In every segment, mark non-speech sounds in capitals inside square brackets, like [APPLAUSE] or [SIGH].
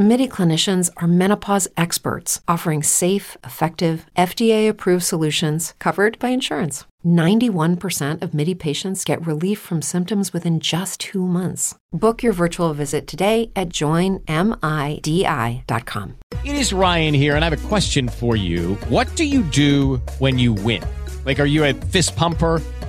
MIDI clinicians are menopause experts offering safe, effective, FDA approved solutions covered by insurance. 91% of MIDI patients get relief from symptoms within just two months. Book your virtual visit today at joinmidi.com. It is Ryan here, and I have a question for you. What do you do when you win? Like, are you a fist pumper?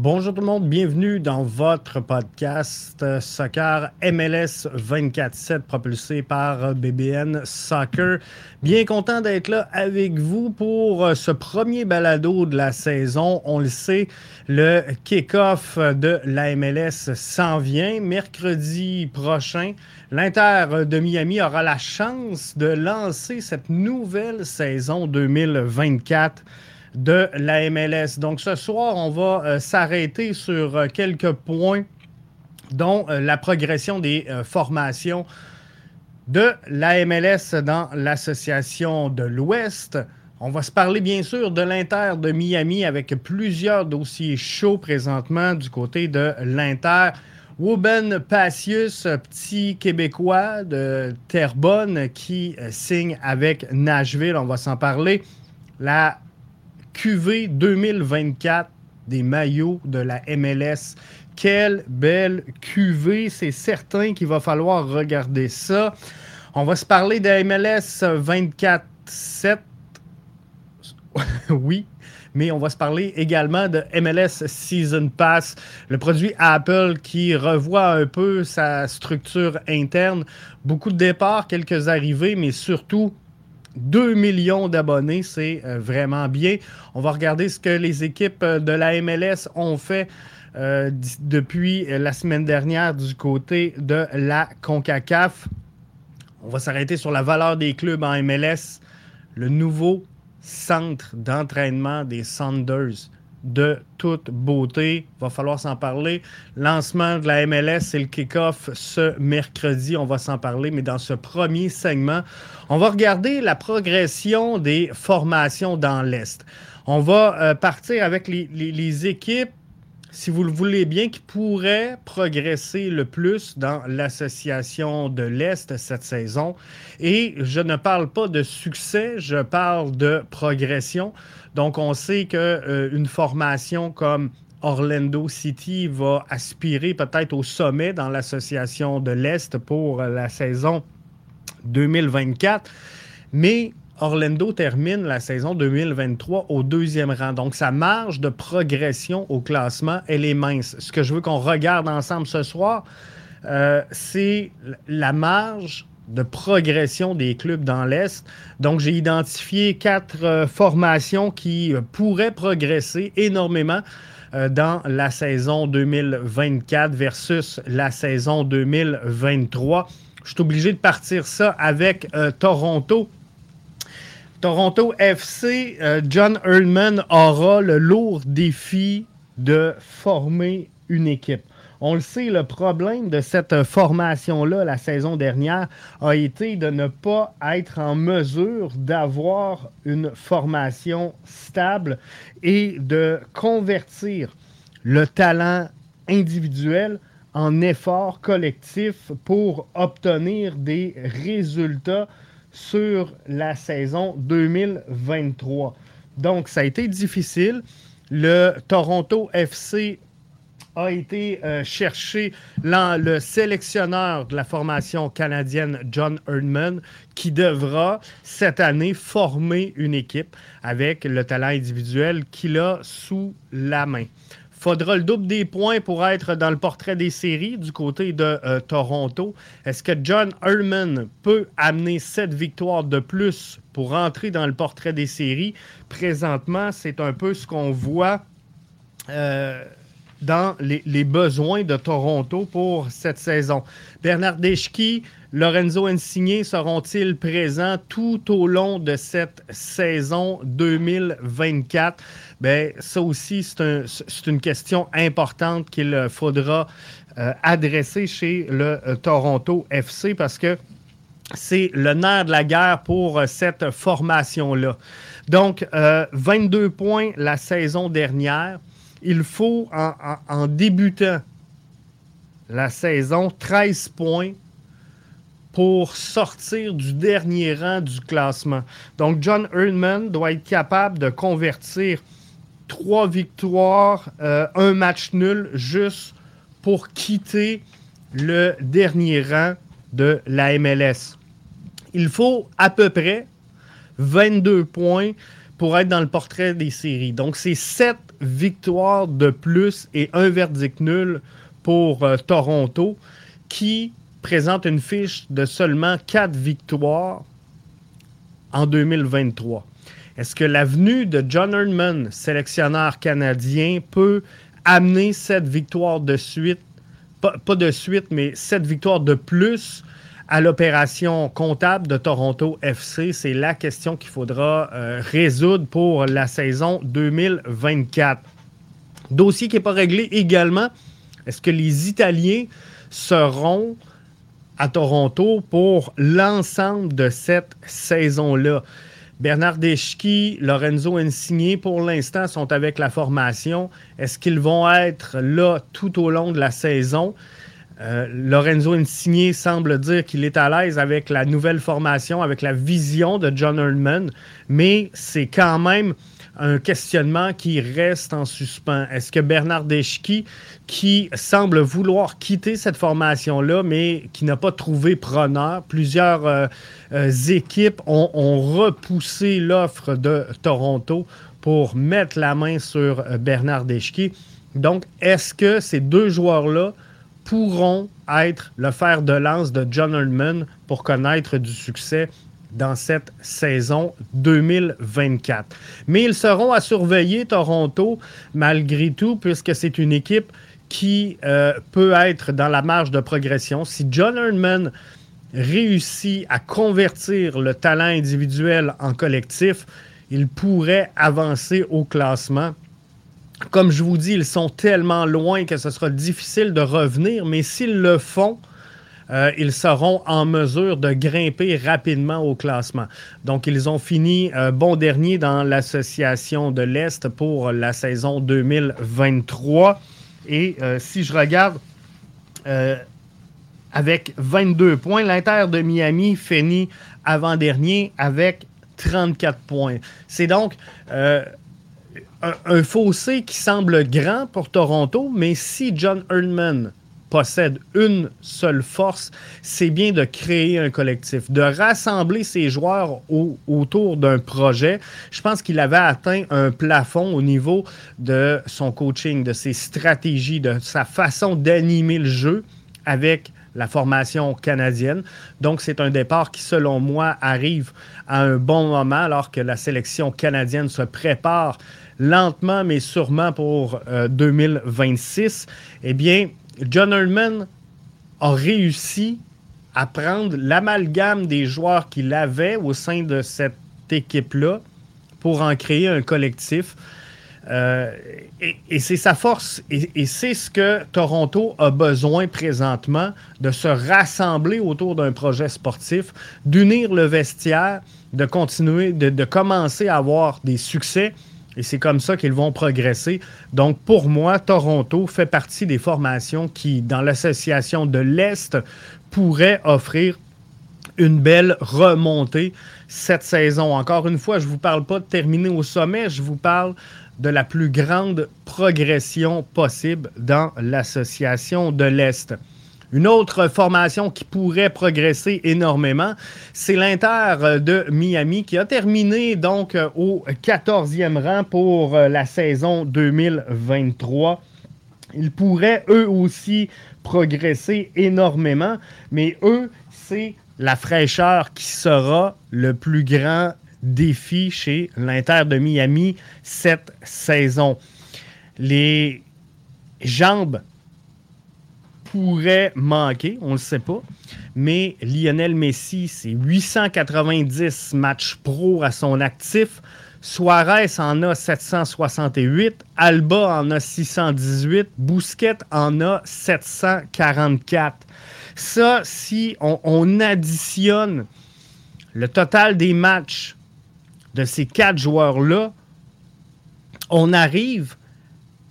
Bonjour tout le monde, bienvenue dans votre podcast Soccer MLS 24-7 propulsé par BBN Soccer. Bien content d'être là avec vous pour euh, ce premier balado de la saison. On le sait, le kick-off de la MLS s'en vient mercredi prochain. L'Inter de Miami aura la chance de lancer cette nouvelle saison 2024 de la MLS. Donc ce soir, on va euh, s'arrêter sur euh, quelques points, dont euh, la progression des formations de la MLS dans l'association de l'Ouest. On va se parler bien sûr de l'Inter de Miami avec plusieurs dossiers chauds présentement du côté de l'Inter. Ruben Passius, petit Québécois de Terrebonne qui signe avec Nashville, on va s'en parler. La QV 2024 des maillots de la MLS. Quelle belle QV, c'est certain qu'il va falloir regarder ça. On va se parler de MLS 24-7. oui, mais on va se parler également de MLS Season Pass, le produit Apple qui revoit un peu sa structure interne. Beaucoup de départs, quelques arrivées, mais surtout 2 millions d'abonnés, c'est euh, vraiment bien. On va regarder ce que les équipes euh, de la MLS ont fait euh, depuis la semaine dernière du côté de la CONCACAF. On va s'arrêter sur la valeur des clubs en MLS. Le nouveau centre d'entraînement des Sanders de toute beauté. Va falloir s'en parler. Lancement de la MLS, c'est le kick-off ce mercredi. On va s'en parler, mais dans ce premier segment, on va regarder la progression des formations dans l'Est. On va euh, partir avec les, équipes si vous le voulez bien, qui pourraient progresser le plus dans l'association de l'Est cette saison. Et je ne parle pas de succès, je parle de progression. Donc, on sait qu'une euh, formation comme Orlando City va aspirer peut-être au sommet dans l'association de l'Est pour la saison 2024. Mais Orlando termine la saison 2023 au deuxième rang. Donc, sa marge de progression au classement, elle est mince. Ce que je veux qu'on regarde ensemble ce soir, euh, c'est la marge de progression des clubs dans l'Est. Donc, j'ai identifié quatre euh, formations qui euh, pourraient progresser énormément dans la saison 2024 versus la saison 2023. Je suis obligé de partir ça avec Toronto. Toronto FC, John Hurlman aura le lourd défi de former une équipe. On le sait, le problème de cette formation-là la saison dernière a été de ne pas être en mesure d'avoir une formation stable et de convertir le talent individuel en effort collectif pour obtenir des résultats sur la saison 2023. Donc, ça a été difficile. Le Toronto FC a été euh, chercher le sélectionneur de la formation canadienne, John Erdman, qui devra cette année former une équipe avec le talent individuel qu'il a sous la main. Faudra le double des points pour être dans le portrait des séries du côté de euh, Toronto. Est-ce que John Herman peut amener cette victoire de plus pour entrer dans le portrait des séries? Présentement, c'est un peu ce qu'on voit euh, dans les, besoins de Toronto pour cette saison. Bernard Deschki, Lorenzo Insigné seront-ils présents tout au long de cette saison 2024? Bien, ça aussi, c'est une question importante qu'il faudra euh, adresser chez le euh, Toronto FC parce que c'est le nerf de la guerre pour euh, cette formation-là. Donc, 22 points la saison dernière il faut, en, débutant la saison, 13 points pour sortir du dernier rang du classement. Donc, John Erdman doit être capable de convertir trois victoires, euh, un match nul, juste pour quitter le dernier rang de la MLS. Il faut à peu près 22 points pour être dans le portrait des séries. Donc, c'est 7 victoires de plus et un verdict nul pour euh, Toronto, qui présente une fiche de seulement 4 victoires en 2023. Est-ce que l'avenue de John Erdman, sélectionneur canadien, peut amener cette victoire de suite, pas, pas de suite, mais cette victoire de plus à l'opération comptable de Toronto FC. C'est la question qu'il faudra euh, résoudre pour la saison 2024. Dossier qui n'est pas réglé également. Est-ce que les Italiens seront à Toronto pour l'ensemble de cette saison-là? Bernard Deschki, Lorenzo Insigné, pour l'instant, sont avec la formation. Est-ce qu'ils vont être là tout au long de la saison? Euh, Lorenzo Insigné semble dire qu'il est à l'aise avec la nouvelle formation, avec la vision de John Erdman, mais c'est quand même un questionnement qui reste en suspens. Est-ce que Bernard Deschki, qui semble vouloir quitter cette formation-là, mais qui n'a pas trouvé preneur, plusieurs euh, euh, équipes ont, ont repoussé l'offre de Toronto pour mettre la main sur Bernard Deschki. Donc, est-ce que ces deux joueurs-là pourront être le fer de lance de John Erdman pour connaître du succès dans cette saison 2024. Mais ils seront à surveiller Toronto malgré tout, puisque c'est une équipe qui euh, peut être dans la marge de progression. Si John Erdman réussit à convertir le talent individuel en collectif, il pourrait avancer au classement comme je vous dis, ils sont tellement loin que ce sera difficile de revenir, mais s'ils le font, euh, ils seront en mesure de grimper rapidement au classement. Donc, ils ont fini euh, bon dernier dans l'association de l'Est pour la saison 2023. Et euh, si je regarde avec 22 points, l'Inter de Miami finit avant-dernier avec 34 points. C'est donc un, fossé qui semble grand pour Toronto, mais si John Erdman possède une seule force, c'est bien de créer un collectif, de rassembler ses joueurs autour d'un projet. Je pense qu'il avait atteint un plafond au niveau de son coaching, de ses stratégies, de sa façon d'animer le jeu avec la formation canadienne. Donc, c'est un départ qui, selon moi, arrive à un bon moment alors que la sélection canadienne se prépare lentement mais sûrement pour 2026, euh, eh bien, John Erdman a réussi à prendre l'amalgame des joueurs qu'il avait au sein de cette équipe-là pour en créer un collectif. Euh, et, c'est sa force. Et, c'est ce que Toronto a besoin présentement, de se rassembler autour d'un projet sportif, d'unir le vestiaire, de continuer, de, commencer à avoir des succès. Et c'est comme ça qu'ils vont progresser. Donc, pour moi, Toronto fait partie des formations qui, dans l'association de l'Est, pourraient offrir une belle remontée cette saison. Encore une fois, je ne vous parle pas de terminer au sommet, je vous parle de la plus grande progression possible dans l'association de l'Est. Une autre formation qui pourrait progresser énormément, c'est l'Inter de Miami qui a terminé donc au 14e rang pour la saison 2023. Ils pourraient eux aussi progresser énormément, mais eux, c'est la fraîcheur qui sera le plus grand défi chez l'Inter de Miami cette saison. Les jambes pourraient manquer, on ne le sait pas, mais Lionel Messi, c'est 890 matchs pro à son actif. Suarez en a 768, Alba en a 618, Bousquet en a 744. Ça, si on, additionne le total des matchs de ces quatre joueurs-là, on arrive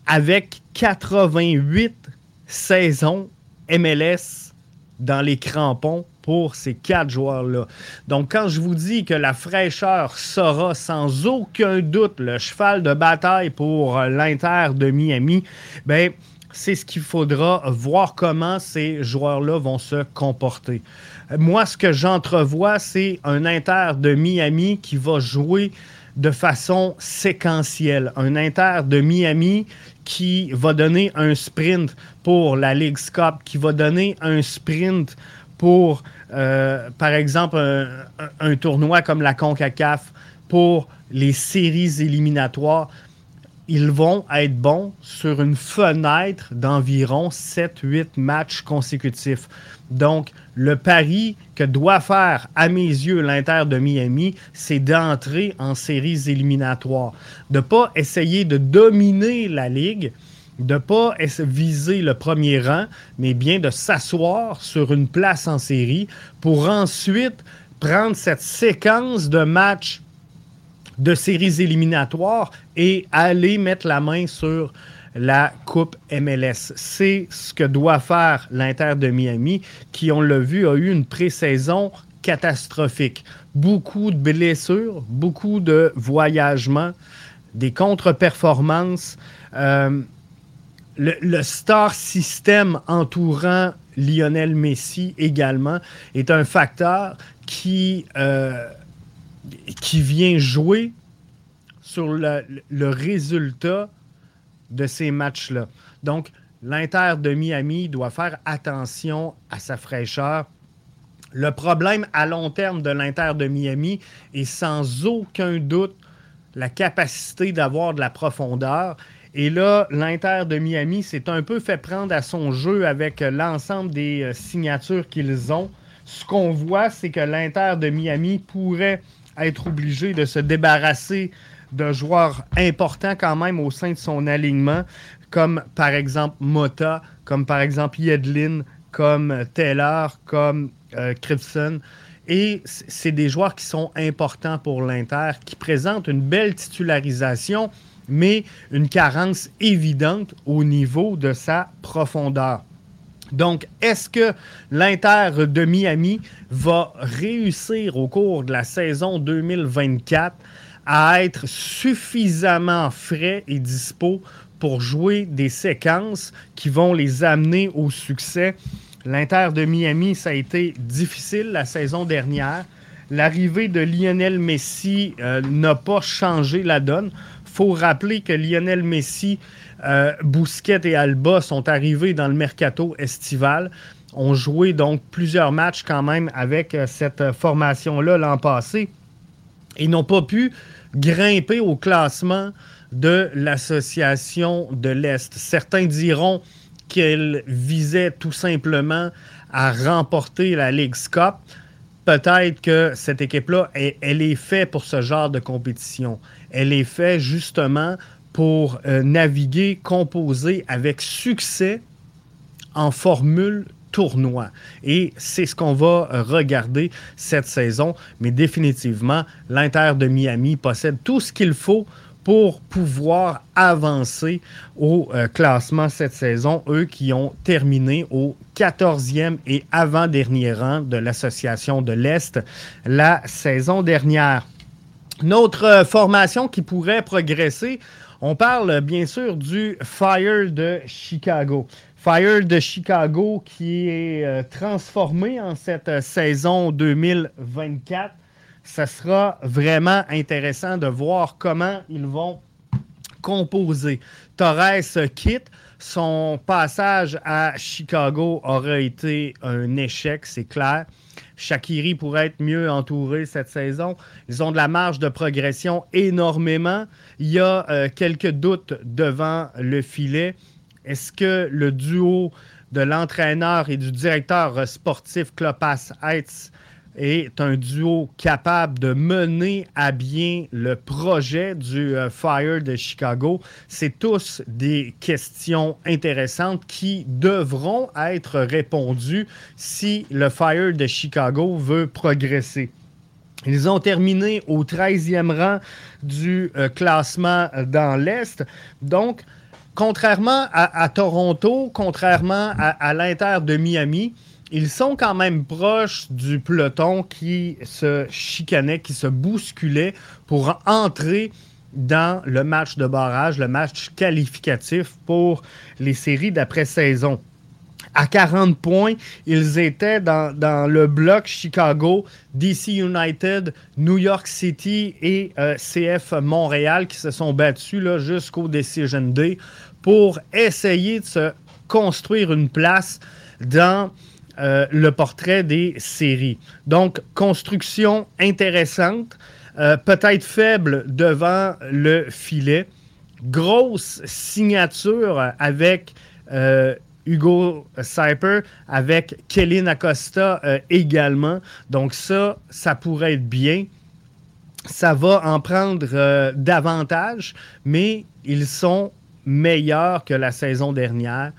avec 88 saisons MLS dans les crampons pour ces quatre joueurs-là. Donc, quand je vous dis que la fraîcheur sera sans aucun doute le cheval de bataille pour l'Inter de Miami, ben, c'est ce qu'il faudra voir comment ces joueurs-là vont se comporter. Moi, ce que j'entrevois, c'est un Inter de Miami qui va jouer de façon séquentielle. Un Inter de Miami qui va donner un sprint pour la Ligue Cup, qui va donner un sprint pour, euh, par exemple, un, tournoi comme la CONCACAF, pour les séries éliminatoires ils vont être bons sur une fenêtre d'environ 7-8 matchs consécutifs. Donc, le pari que doit faire, à mes yeux, l'Inter de Miami, c'est d'entrer en séries éliminatoires. De ne pas essayer de dominer la Ligue, de ne pas viser le premier rang, mais bien de s'asseoir sur une place en série pour ensuite prendre cette séquence de matchs de séries éliminatoires et aller mettre la main sur la Coupe MLS. C'est ce que doit faire l'Inter de Miami, qui, on l'a vu, a eu une pré-saison catastrophique. Beaucoup de blessures, beaucoup de voyagements, des contre-performances. Euh, le, star système entourant Lionel Messi également est un facteur qui euh, qui vient jouer sur le, résultat de ces matchs-là. Donc, l'Inter de Miami doit faire attention à sa fraîcheur. Le problème à long terme de l'Inter de Miami est sans aucun doute la capacité d'avoir de la profondeur. Et là, l'Inter de Miami s'est un peu fait prendre à son jeu avec l'ensemble des euh, signatures qu'ils ont. Ce qu'on voit, c'est que l'Inter de Miami pourrait être obligé de se débarrasser de joueurs importants quand même au sein de son alignement, comme par exemple Mota, comme par exemple Yedlin, comme Taylor, comme euh, Et c'est des joueurs qui sont importants pour l'Inter, qui présentent une belle titularisation, mais une carence évidente au niveau de sa profondeur. Donc, est-ce que l'Inter de Miami va réussir au cours de la saison 2024 à être suffisamment frais et dispo pour jouer des séquences qui vont les amener au succès? L'Inter de Miami, ça a été difficile la saison dernière. L'arrivée de Lionel Messi euh, n'a pas changé la donne. Faut rappeler que Lionel Messi euh, Bousquet et Alba sont arrivés dans le mercato estival. ont joué donc plusieurs matchs quand même avec euh, cette formation-là l'an passé. Ils n'ont pas pu grimper au classement de l'association de l'Est. Certains diront qu'elle visait tout simplement à remporter la Ligue Cup. Peut-être que cette équipe-là, elle est faite pour ce genre de compétition. Elle est faite justement pour euh, naviguer, composer avec succès en formule tournoi. Et c'est ce qu'on va regarder cette saison. Mais définitivement, l'Inter de Miami possède tout ce qu'il faut pour pouvoir avancer au euh, classement cette saison, eux qui ont terminé au 14e et avant-dernier rang de l'Association de l'Est la saison dernière. Notre euh, formation qui pourrait progresser, on parle bien sûr du Fire de Chicago. Fire de Chicago qui est euh, transformé en cette saison 2024 ça sera vraiment intéressant de voir comment ils vont composer. Torres quitte. Son passage à Chicago aurait été un échec, c'est clair. Shakiri pourrait être mieux entouré cette saison. Ils ont de la marge de progression énormément. Il y a euh, quelques doutes devant le filet. Est-ce que le duo de l'entraîneur et du directeur sportif Klopas Heitz est un duo capable de mener à bien le projet du euh, Fire de Chicago? C'est tous des questions intéressantes qui devront être répondues si le Fire de Chicago veut progresser. Ils ont terminé au 13e rang du euh, classement dans l'Est. Donc, contrairement à, Toronto, contrairement à, à l'Inter de Miami, ils sont quand même proches du peloton qui se chicanait, qui se bousculait pour entrer dans le match de barrage, le match qualificatif pour les séries d'après-saison. À 40 points, ils étaient dans, le bloc Chicago, DC United, New York City et euh, CF Montréal qui se sont battus jusqu'au Decision Day pour essayer de se construire une place dans euh, le portrait des séries. Donc, construction intéressante, euh, peut-être faible devant le filet. Grosse signature avec Hugo Cyper, avec Kelly Acosta également. Donc, ça, ça pourrait être bien. Ça va en prendre davantage, mais ils sont meilleurs que la saison dernière.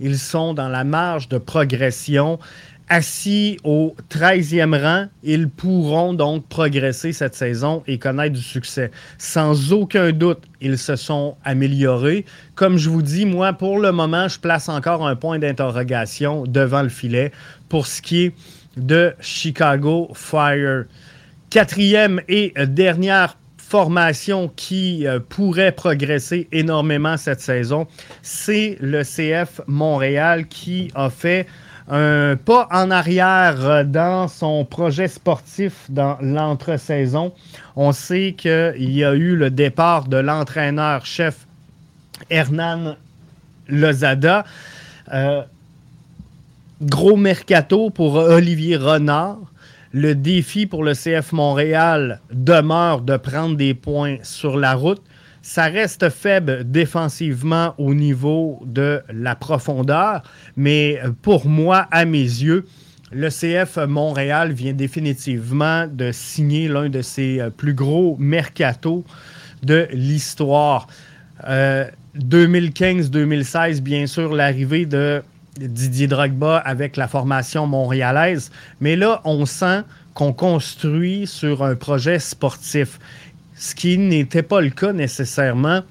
Ils sont dans la marge de progression. Assis au 13e rang, ils pourront donc progresser cette saison et connaître du succès. Sans aucun doute, ils se sont améliorés. Comme je vous dis, moi, pour le moment, je place encore un point d'interrogation devant le filet pour ce qui est de Chicago Fire. Quatrième et dernière formation qui euh, pourrait progresser énormément cette saison, c'est le CF Montréal qui a fait un pas en arrière dans son projet sportif dans l'entre-saison. On sait qu'il y a eu le départ de l'entraîneur-chef Hernan Lozada. Euh, gros mercato pour Olivier Renard le défi pour le CF Montréal demeure de prendre des points sur la route. Ça reste faible défensivement au niveau de la profondeur, mais pour moi, à mes yeux, le CF Montréal vient définitivement de signer l'un de ses euh, plus gros mercatos de l'histoire. 2015-2016, euh, bien sûr, l'arrivée de Didier Drogba avec la formation montréalaise. Mais là, on sent qu'on construit sur un projet sportif, ce qui n'était pas le cas nécessairement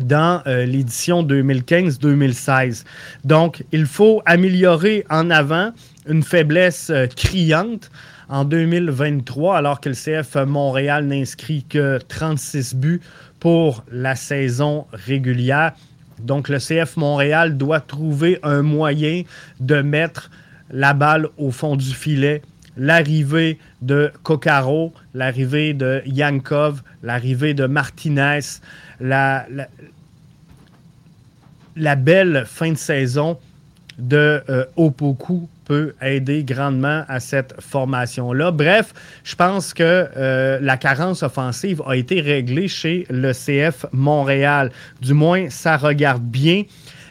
dans euh, l'édition 2015-2016. Donc, il faut améliorer en avant une faiblesse euh, criante en 2023, alors que le CF Montréal n'inscrit que 36 buts pour la saison régulière. Donc, le CF Montréal doit trouver un moyen de mettre la balle au fond du filet. L'arrivée de Coccaro, l'arrivée de Yankov, l'arrivée de Martinez, la, belle fin de saison de euh, Opoku peut aider grandement à cette formation-là. Bref, je pense que euh, la carence offensive a été réglée chez le CF Montréal. Du moins, ça regarde bien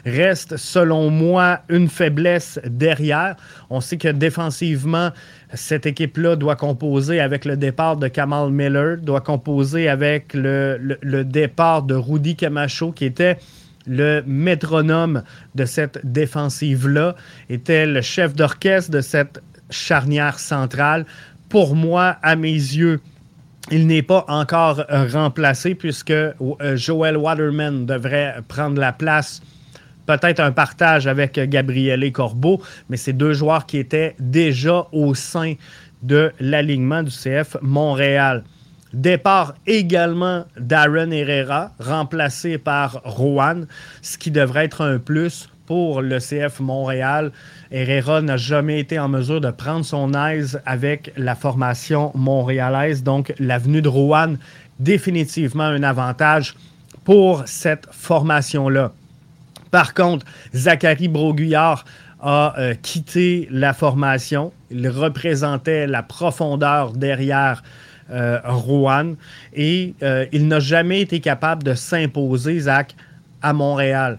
reste, selon moi, une faiblesse derrière. On sait que défensivement, cette équipe-là doit composer avec le départ de Kamal Miller, doit composer avec le, départ de Rudy Camacho, qui était le métronome de cette défensive-là, était le chef d'orchestre de cette charnière centrale. Pour moi, à mes yeux, il n'est pas encore remplacé puisque euh, Joel Waterman devrait prendre la place peut-être un partage avec Gabriele Corbeau, mais c'est deux joueurs qui étaient déjà au sein de l'alignement du CF Montréal. Départ également d'Aaron Herrera, remplacé par Rowan, ce qui devrait être un plus pour le CF Montréal. Herrera n'a jamais été en mesure de prendre son aise avec la formation montréalaise, donc l'avenue de Rowan, définitivement un avantage pour cette formation-là. Par contre, Zachary Broguillard a euh, quitté la formation. Il représentait la profondeur derrière euh, Rouen et euh, il n'a jamais été capable de s'imposer, Zach, à Montréal.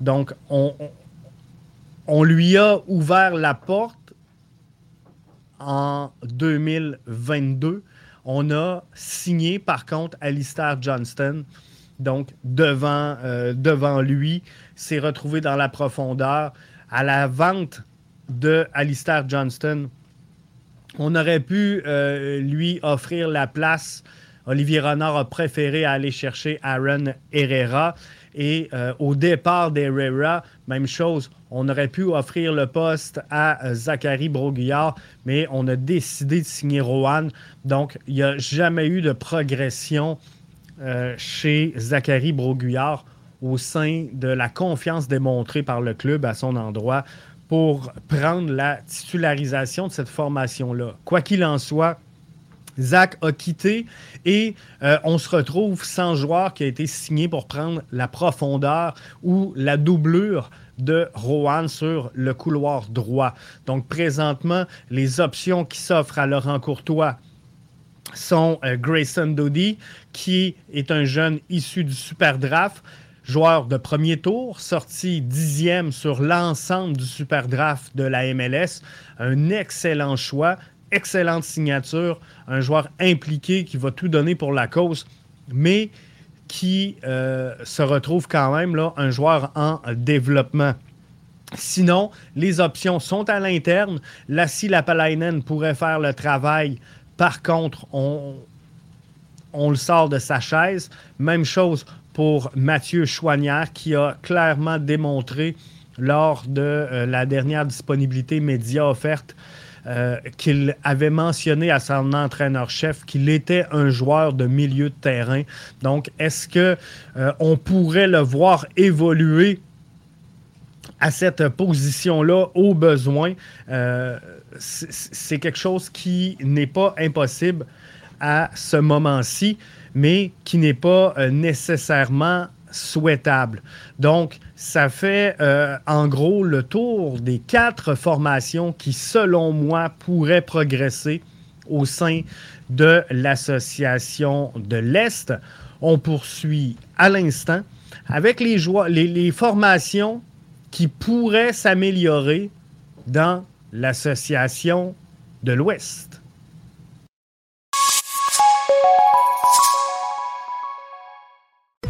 Donc, on, lui a ouvert la porte en 2022. On a signé, par contre, Alistair Johnston. Donc, devant lui, s'est retrouvé dans la profondeur. À la vente de Alistair Johnston, on aurait pu euh, lui offrir la place. Olivier Renard a préféré aller chercher Aaron Herrera. Et euh, au départ d'Herrera, même chose, on aurait pu offrir le poste à euh, Zachary Broguillard, mais on a décidé de signer Rohan. Donc, il n'y a jamais eu de progression chez Zachary Broguillard au sein de la confiance démontrée par le club à son endroit pour prendre la titularisation de cette formation-là. Quoi qu'il en soit, Zach a quitté et euh, on se retrouve sans joueur qui a été signé pour prendre la profondeur ou la doublure de Rohan sur le couloir droit. Donc présentement, les options qui s'offrent à Laurent Courtois sont euh, Grayson Doody, qui est un jeune issu du Super Draft, joueur de premier tour, sorti dixième sur l'ensemble du super draft de la MLS. Un excellent choix, excellente signature, un joueur impliqué qui va tout donner pour la cause, mais qui euh, se retrouve quand même là, un joueur en développement. Sinon, les options sont à l'interne. Lassi Lapalainen pourrait faire le travail. Par contre, on, on le sort de sa chaise. Même chose pour Mathieu Chouanière, qui a clairement démontré lors de euh, la dernière disponibilité média offerte euh, qu'il avait mentionné à son entraîneur-chef qu'il était un joueur de milieu de terrain. Donc, est-ce que euh, on pourrait le voir évoluer à cette position-là au besoin? C'est quelque chose qui n'est pas impossible à ce moment-ci mais qui n'est pas euh, nécessairement souhaitable. Donc, ça fait euh, en gros le tour des quatre formations qui, selon moi, pourraient progresser au sein de l'association de l'Est. On poursuit à l'instant avec les, formations qui pourraient s'améliorer dans l'association de l'Ouest.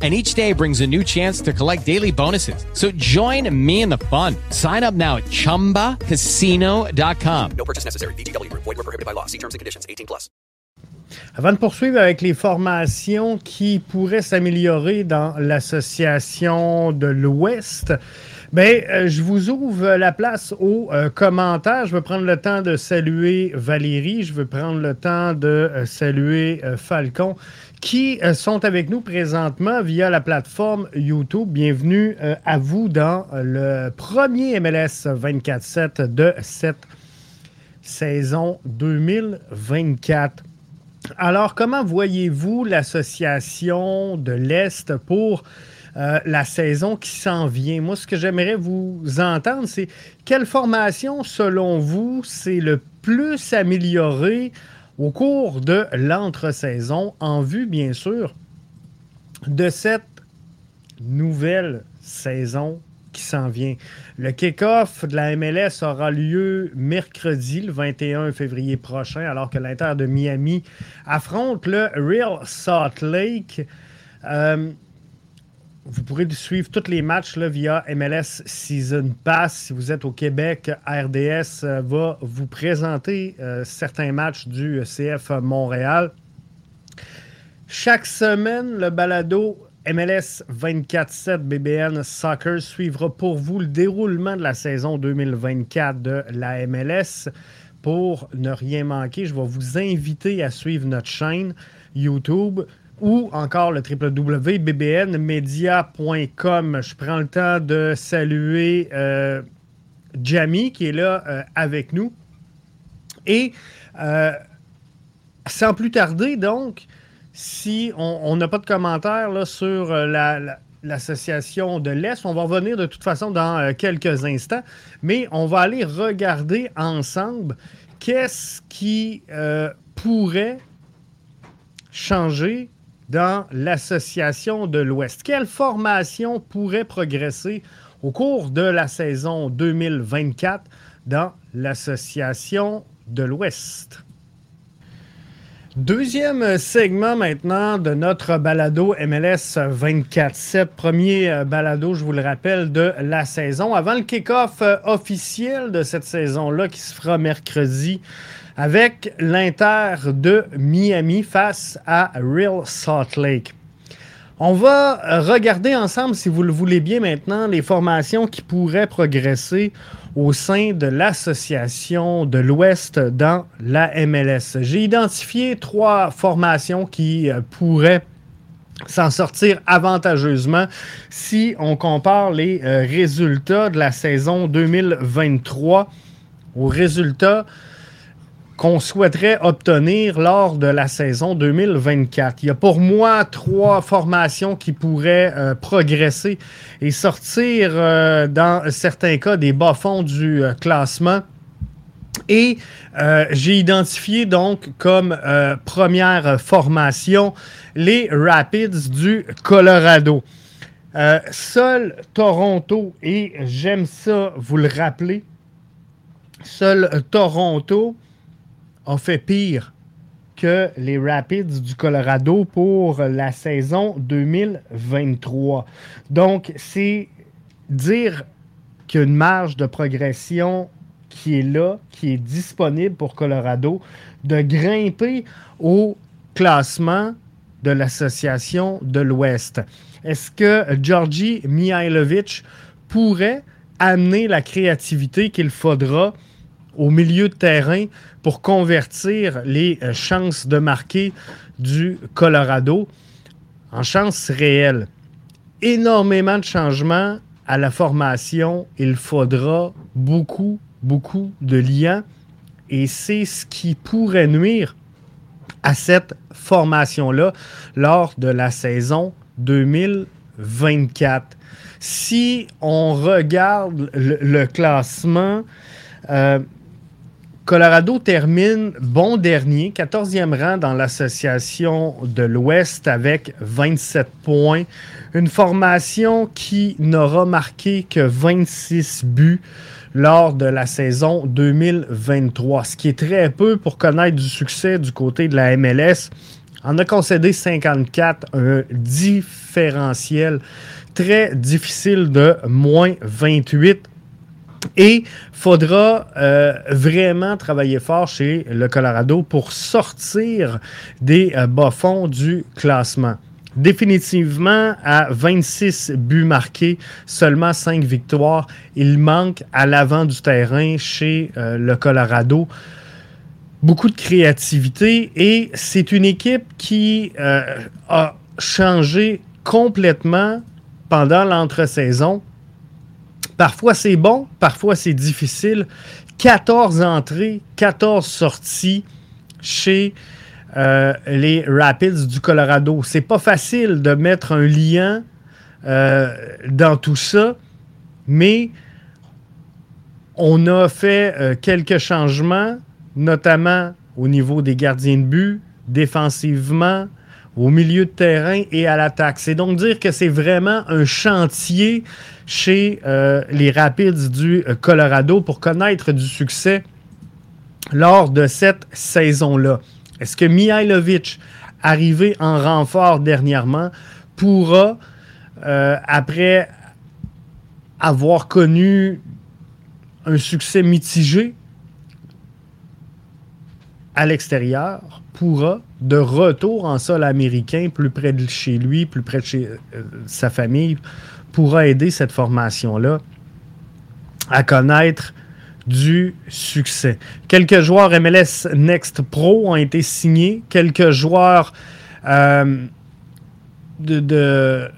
and each day brings a new chance to collect daily bonuses. So join me in the fun. Sign up now at ChumbaCasino.com. No purchase necessary. BGW. Void were prohibited by law. See terms and conditions. 18 plus. Avant de poursuivre avec les formations qui pourraient s'améliorer dans l'association de l'Ouest, ben, euh, je vous ouvre la place aux euh, commentaires. Je veux prendre le temps de saluer Valérie. Je veux prendre le temps de euh, saluer euh, Falcon qui euh, sont avec nous présentement via la plateforme YouTube. Bienvenue euh, à vous dans le premier MLS 24-7 de cette saison 2024. Alors, comment voyez-vous l'association de l'Est pour euh, la saison qui s'en vient? Moi, ce que j'aimerais vous entendre, c'est quelle formation, selon vous, c'est le plus amélioré au cours de l'entre-saison, en vue, bien sûr, de cette nouvelle saison qui s'en vient. Le kick-off de la MLS aura lieu mercredi, le 21 février prochain, alors que l'Inter de Miami affronte le Real Salt Lake. Euh, vous pourrez suivre tous les matchs via MLS Season Pass. Si vous êtes au Québec, RDS euh, va vous présenter euh, certains matchs du CF Montréal. Chaque semaine, le balado MLS 24-7 BBN Soccer suivra pour vous le déroulement de la saison 2024 de la MLS. Pour ne rien manquer, je vais vous inviter à suivre notre chaîne YouTube ou encore le www.bbnmedia.com. Je prends le temps de saluer euh, Jamie qui est là euh, avec nous. Et euh, sans plus tarder, donc, si on n'a pas de commentaires sur l'association de l'Est, on va revenir de toute façon dans quelques instants, mais on va aller regarder ensemble qu'est-ce qui pourrait changer dans l'association de l'Ouest. Quelle formation pourrait progresser au cours de la saison 2024 dans l'association de l'Ouest? Deuxième segment maintenant de notre balado MLS 24-7. Premier euh, balado, je vous le rappelle, de la saison. Avant le kick-off euh, officiel de cette saison-là qui se fera mercredi avec l'Inter de Miami face à Real Salt Lake. On va euh, regarder ensemble, si vous le voulez bien maintenant, les formations qui pourraient progresser au sein de l'Association de l'Ouest dans la MLS. J'ai identifié trois formations qui euh, pourraient s'en sortir avantageusement si on compare les euh, résultats de la saison 2023 aux résultats qu'on souhaiterait obtenir lors de la saison 2024. Il y a pour moi trois formations qui pourraient euh, progresser et sortir euh, dans certains cas des bas-fonds du euh, classement. Et j'ai identifié donc comme première formation les Rapids du Colorado. seul Toronto, et j'aime ça vous le rappeler, seul Toronto a fait pire que les Rapids du Colorado pour la saison 2023. Donc, c'est dire qu'il y a une marge de progression qui est là, qui est disponible pour Colorado, de grimper au classement de l'association de l'Ouest. Est-ce que Georgi Mihailovic pourrait amener la créativité qu'il faudra au milieu de terrain pour convertir les euh, chances de marquer du Colorado en chances réelles. Énormément de changements à la formation. Il faudra beaucoup, beaucoup de liens et c'est ce qui pourrait nuire à cette formation-là lors de la saison 2024. Si on regarde le, classement, euh, Colorado termine bon dernier, 14e rang dans l'association de l'Ouest avec 27 points. Une formation qui n'aura marqué que 26 buts lors de la saison 2023, ce qui est très peu pour connaître du succès du côté de la MLS. On a concédé 54, un différentiel très difficile de moins 28. Et faudra euh, vraiment travailler fort chez le Colorado pour sortir des euh, bas-fonds du classement. Définitivement, à 26 buts marqués, seulement 5 victoires, il manque à l'avant du terrain chez euh, le Colorado beaucoup de créativité et c'est une équipe qui a changé complètement pendant l'entre-saison Parfois c'est bon, parfois c'est difficile. 14 entrées, 14 sorties chez euh, les Rapids du Colorado. C'est pas facile de mettre un lien euh, dans tout ça, mais on a fait euh, quelques changements, notamment au niveau des gardiens de but, défensivement, au milieu de terrain et à l'attaque. C'est donc dire que c'est vraiment un chantier chez euh, les Rapids du Colorado pour connaître du succès lors de cette saison-là. Est-ce que Mihailovic, arrivé en renfort dernièrement, pourra, euh, après avoir connu un succès mitigé à l'extérieur, pourra, de retour en sol américain, plus près de chez lui, plus près de chez euh, sa famille, pourra aider cette formation-là à connaître du succès. Quelques joueurs MLS Next Pro ont été signés. Quelques joueurs euh, du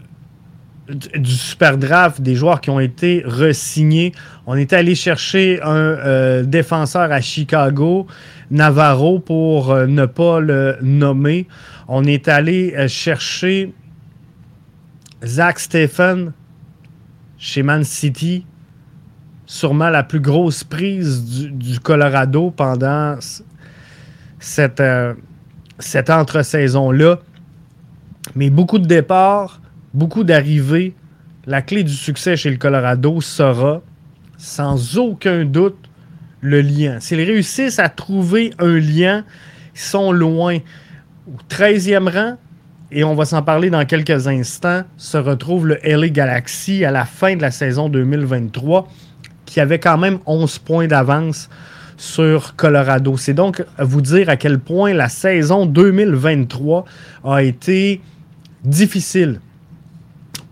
Super Draft, des joueurs qui ont été re-signés. On est allé chercher un euh, défenseur à Chicago, Navarro, pour euh, ne pas le nommer. On est allé chercher Zach Stephen chez Man City sûrement la plus grosse prise du, Colorado pendant cette, euh, cette entre-saison-là. Mais beaucoup de départs, beaucoup d'arrivées. La clé du succès chez le Colorado sera, sans aucun doute, le lien. S'ils réussissent à trouver un lien, ils sont loin. Au 13e rang, et on va s'en parler dans quelques instants, se retrouve le LA Galaxy à la fin de la saison 2023 qui avait quand même 11 points d'avance sur Colorado. C'est donc vous dire à quel point la saison 2023 a été difficile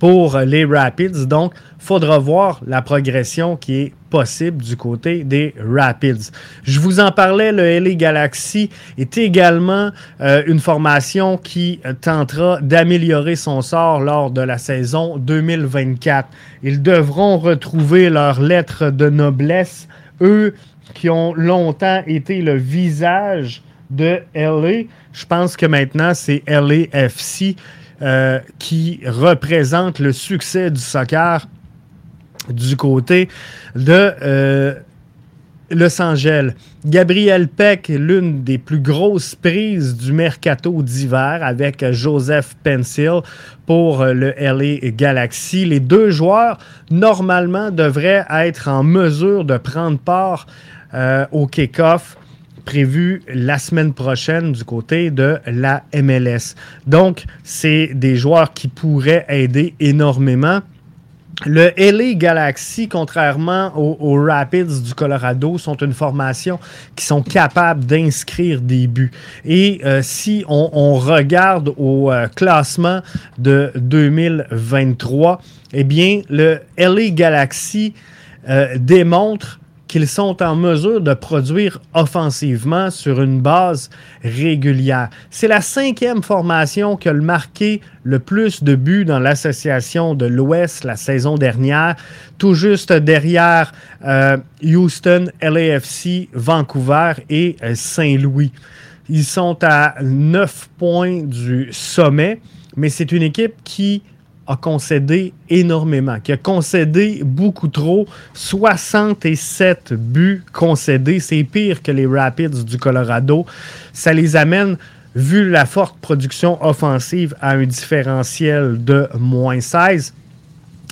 pour les Rapids. Donc, faudra voir la progression qui est possible du côté des Rapids. Je vous en parlais, le LA Galaxy est également euh, une formation qui tentera d'améliorer son sort lors de la saison 2024. Ils devront retrouver leur lettre de noblesse, eux qui ont longtemps été le visage de LA. Je pense que maintenant, c'est LAFC euh, qui représente le succès du soccer du côté de euh, Los Angeles. Gabriel Peck, l'une des plus grosses prises du mercato d'hiver avec Joseph Pencil pour le LA Galaxy. Les deux joueurs, normalement, devraient être en mesure de prendre part euh, au kick-off prévu la semaine prochaine du côté de la MLS. Donc, c'est des joueurs qui pourraient aider énormément. Le LA Galaxy, contrairement aux, Rapids du Colorado, sont une formation qui sont capables d'inscrire des buts. Et euh, si on, regarde au euh, classement de 2023, eh bien, le LA Galaxy euh, démontre qu'ils sont en mesure de produire offensivement sur une base régulière. C'est la cinquième formation qui a marqué le plus de buts dans l'association de l'Ouest la saison dernière, tout juste derrière euh, Houston, LAFC, Vancouver et euh, Saint-Louis. Ils sont à 9 points du sommet, mais c'est une équipe qui a concédé énormément, qui a concédé beaucoup trop. 67 buts concédés, c'est pire que les Rapids du Colorado. Ça les amène, vu la forte production offensive, à un différentiel de moins 16.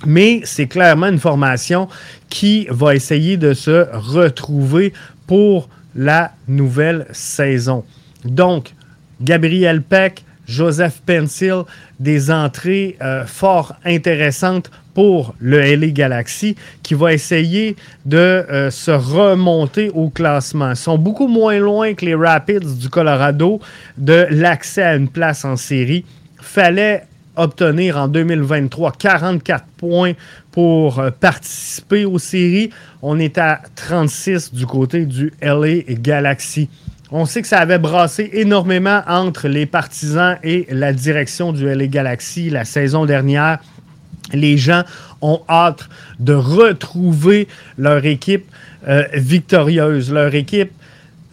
Mais c'est clairement une formation qui va essayer de se retrouver pour la nouvelle saison. Donc, Gabriel Peck, Joseph Pencil, des entrées euh, fort intéressantes pour le LA Galaxy qui va essayer de euh, se remonter au classement. Ils sont beaucoup moins loin que les Rapids du Colorado de l'accès à une place en série. Fallait obtenir en 2023 44 points pour euh, participer aux séries. On est à 36 du côté du LA Galaxy. On sait que ça avait brassé énormément entre les partisans et la direction du LA Galaxy la saison dernière. Les gens ont hâte de retrouver leur équipe euh, victorieuse, leur équipe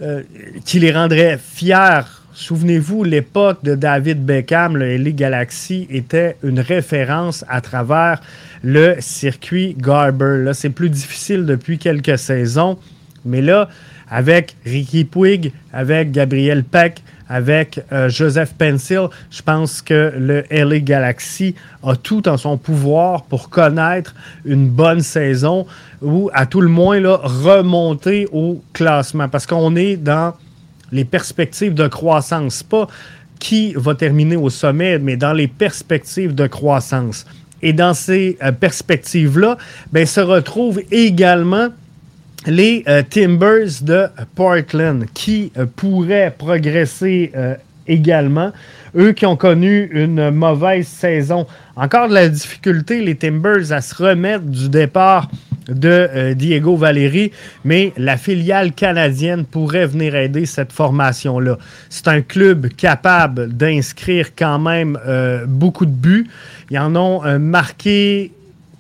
euh, qui les rendrait fiers souvenez-vous, l'époque de David Beckham, le LA Galaxy, était une référence à travers le circuit Garber. Là, c'est plus difficile depuis quelques saisons, mais là, avec Ricky Puig, avec Gabriel Peck, avec euh, Joseph Pencil, je pense que le LA Galaxy a tout en son pouvoir pour connaître une bonne saison ou à tout le moins là, remonter au classement. Parce qu'on est dans les perspectives de croissance, pas qui va terminer au sommet, mais dans les perspectives de croissance. Et dans ces euh, perspectives-là, ben, se retrouvent également les euh, Timbers de Portland qui euh, pourraient progresser euh, également. Eux qui ont connu une mauvaise saison. Encore de la difficulté, les Timbers, à se remettre du départ de Diego Valeri, mais la filiale canadienne pourrait venir aider cette formation-là. C'est un club capable d'inscrire quand même beaucoup de buts. Ils en ont marqué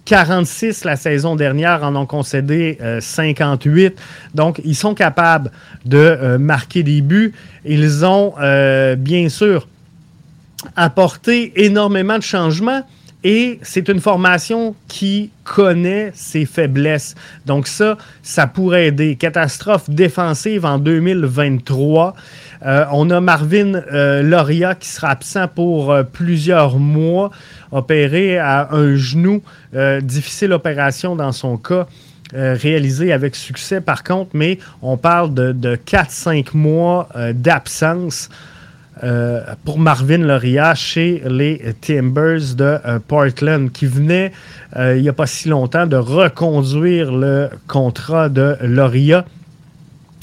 46 la saison dernière, en ont concédé 58. Euh, Donc, ils sont capables de euh, marquer des buts. Ils ont, euh, bien sûr, apporté énormément de changements. Et c'est une formation qui connaît ses faiblesses. Donc ça, ça pourrait aider. Catastrophe défensive en 2023. on a Marvin Loria qui sera absent pour plusieurs mois opéré à un genou. Euh, difficile opération dans son cas. Euh, réalisée avec succès par contre, mais on parle de, 4-5 mois euh, d'absence pour Marvin Loria chez les Timbers de Portland, qui venait il n'y a pas si longtemps de reconduire le contrat de Loria.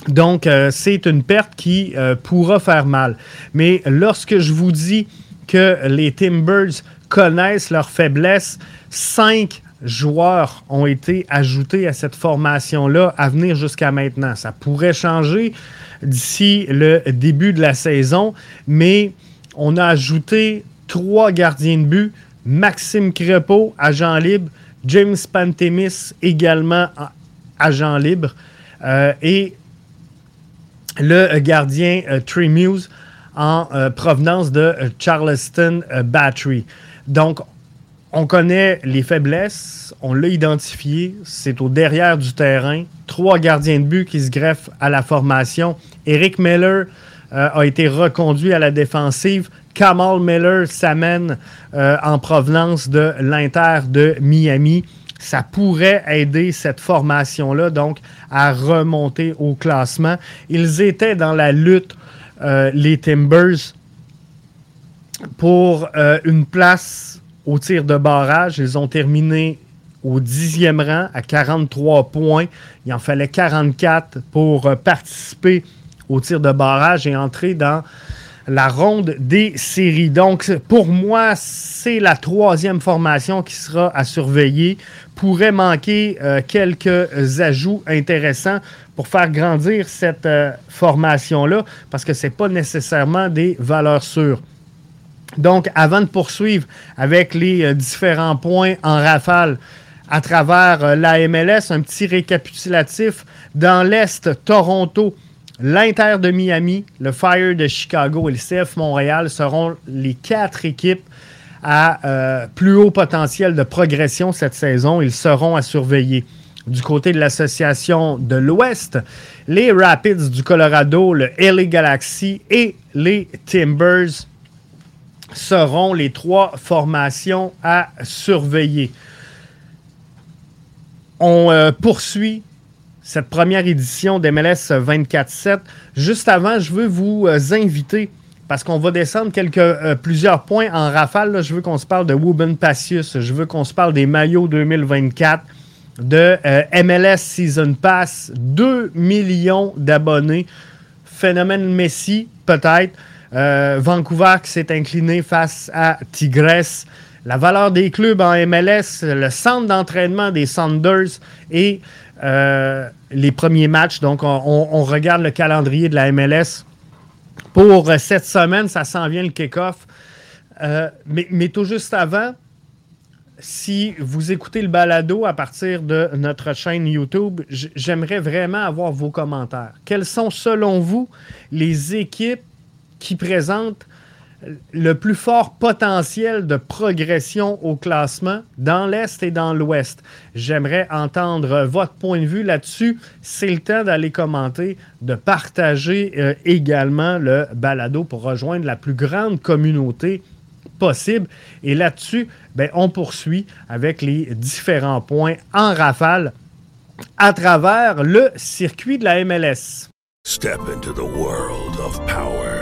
Donc, c'est une perte qui pourra faire mal. Mais lorsque je vous dis que les Timbers connaissent leurs faiblesses. Cinq joueurs ont été ajoutés à cette formation-là à venir jusqu'à maintenant. Ça pourrait changer d'ici le début de la saison, mais on a ajouté trois gardiens de but. Maxime Crepeau, agent libre. James Pantemis, également agent libre. Euh, et le gardien euh, Trey Muse en euh, provenance de Charleston Battery. Donc, on connaît les faiblesses, on l'a identifié, c'est au derrière du terrain. Trois gardiens de but qui se greffent à la formation. Eric Miller euh, a été reconduit à la défensive. Kamal Miller s'amène euh, en provenance de l'Inter de Miami. Ça pourrait aider cette formation-là, donc, à remonter au classement. Ils étaient dans la lutte, euh, les Timbers, pour une place au tir de barrage. Ils ont terminé au dixième rang à 43 points. Il en fallait 44 pour euh, participer au tir de barrage et entrer dans la ronde des séries. Donc, pour moi, c'est la troisième formation qui sera à surveiller. Pourrait manquer euh, quelques ajouts intéressants pour faire grandir cette formation-là, parce que ce n'est pas nécessairement des valeurs sûres. Donc, avant de poursuivre avec les euh, différents points en rafale à travers euh, la MLS, un petit récapitulatif. Dans l'Est, Toronto, l'Inter de Miami, le Fire de Chicago et le CF Montréal seront les quatre équipes à euh, plus haut potentiel de progression cette saison. Ils seront à surveiller. Du côté de l'association de l'Ouest, les Rapids du Colorado, le LA Galaxy et les Timbers seront les trois formations à surveiller. On euh, poursuit cette première édition d'MLS 24-7. Juste avant, je veux vous euh, inviter, parce qu'on va descendre euh, plusieurs points en rafale. je veux qu'on se parle de Wooben Passius. Je veux qu'on se parle des maillots 2024, de MLS Season Pass. 2 millions d'abonnés. Phénomène Messi, peut-être. Euh, Vancouver qui s'est incliné face à Tigres. La valeur des clubs en MLS, le centre d'entraînement des Sanders et euh, les premiers matchs. Donc, on, regarde le calendrier de la MLS. Pour cette semaine, ça s'en vient le kick-off. Euh, mais, mais, tout juste avant, si vous écoutez le balado à partir de notre chaîne YouTube, j'aimerais vraiment avoir vos commentaires. Quelles sont, selon vous, les équipes qui présente le plus fort potentiel de progression au classement dans l'Est et dans l'Ouest. J'aimerais entendre votre point de vue là-dessus. C'est le temps d'aller commenter, de partager euh, également le balado pour rejoindre la plus grande communauté possible. Et là-dessus, ben, on poursuit avec les différents points en rafale à travers le circuit de la MLS. Step into the world of power,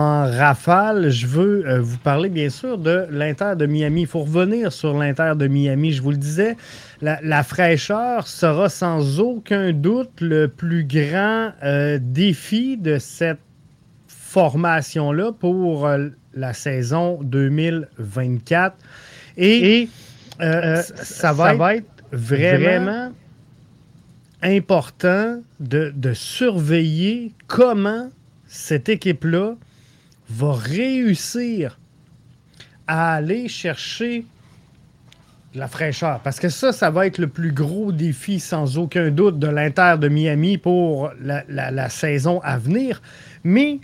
En rafale, je veux euh, vous parler bien sûr de l'Inter de Miami. Il faut revenir sur l'Inter de Miami. Je vous le disais, la, la fraîcheur sera sans aucun doute le plus grand euh, défi de cette formation-là pour euh, la saison 2024. Et, euh, ça, va être vraiment, important de, de surveiller comment cette équipe-là va réussir à aller chercher la fraîcheur. Parce que ça, ça va être le plus gros défi, sans aucun doute, de l'Inter de Miami pour la, saison à venir. Mais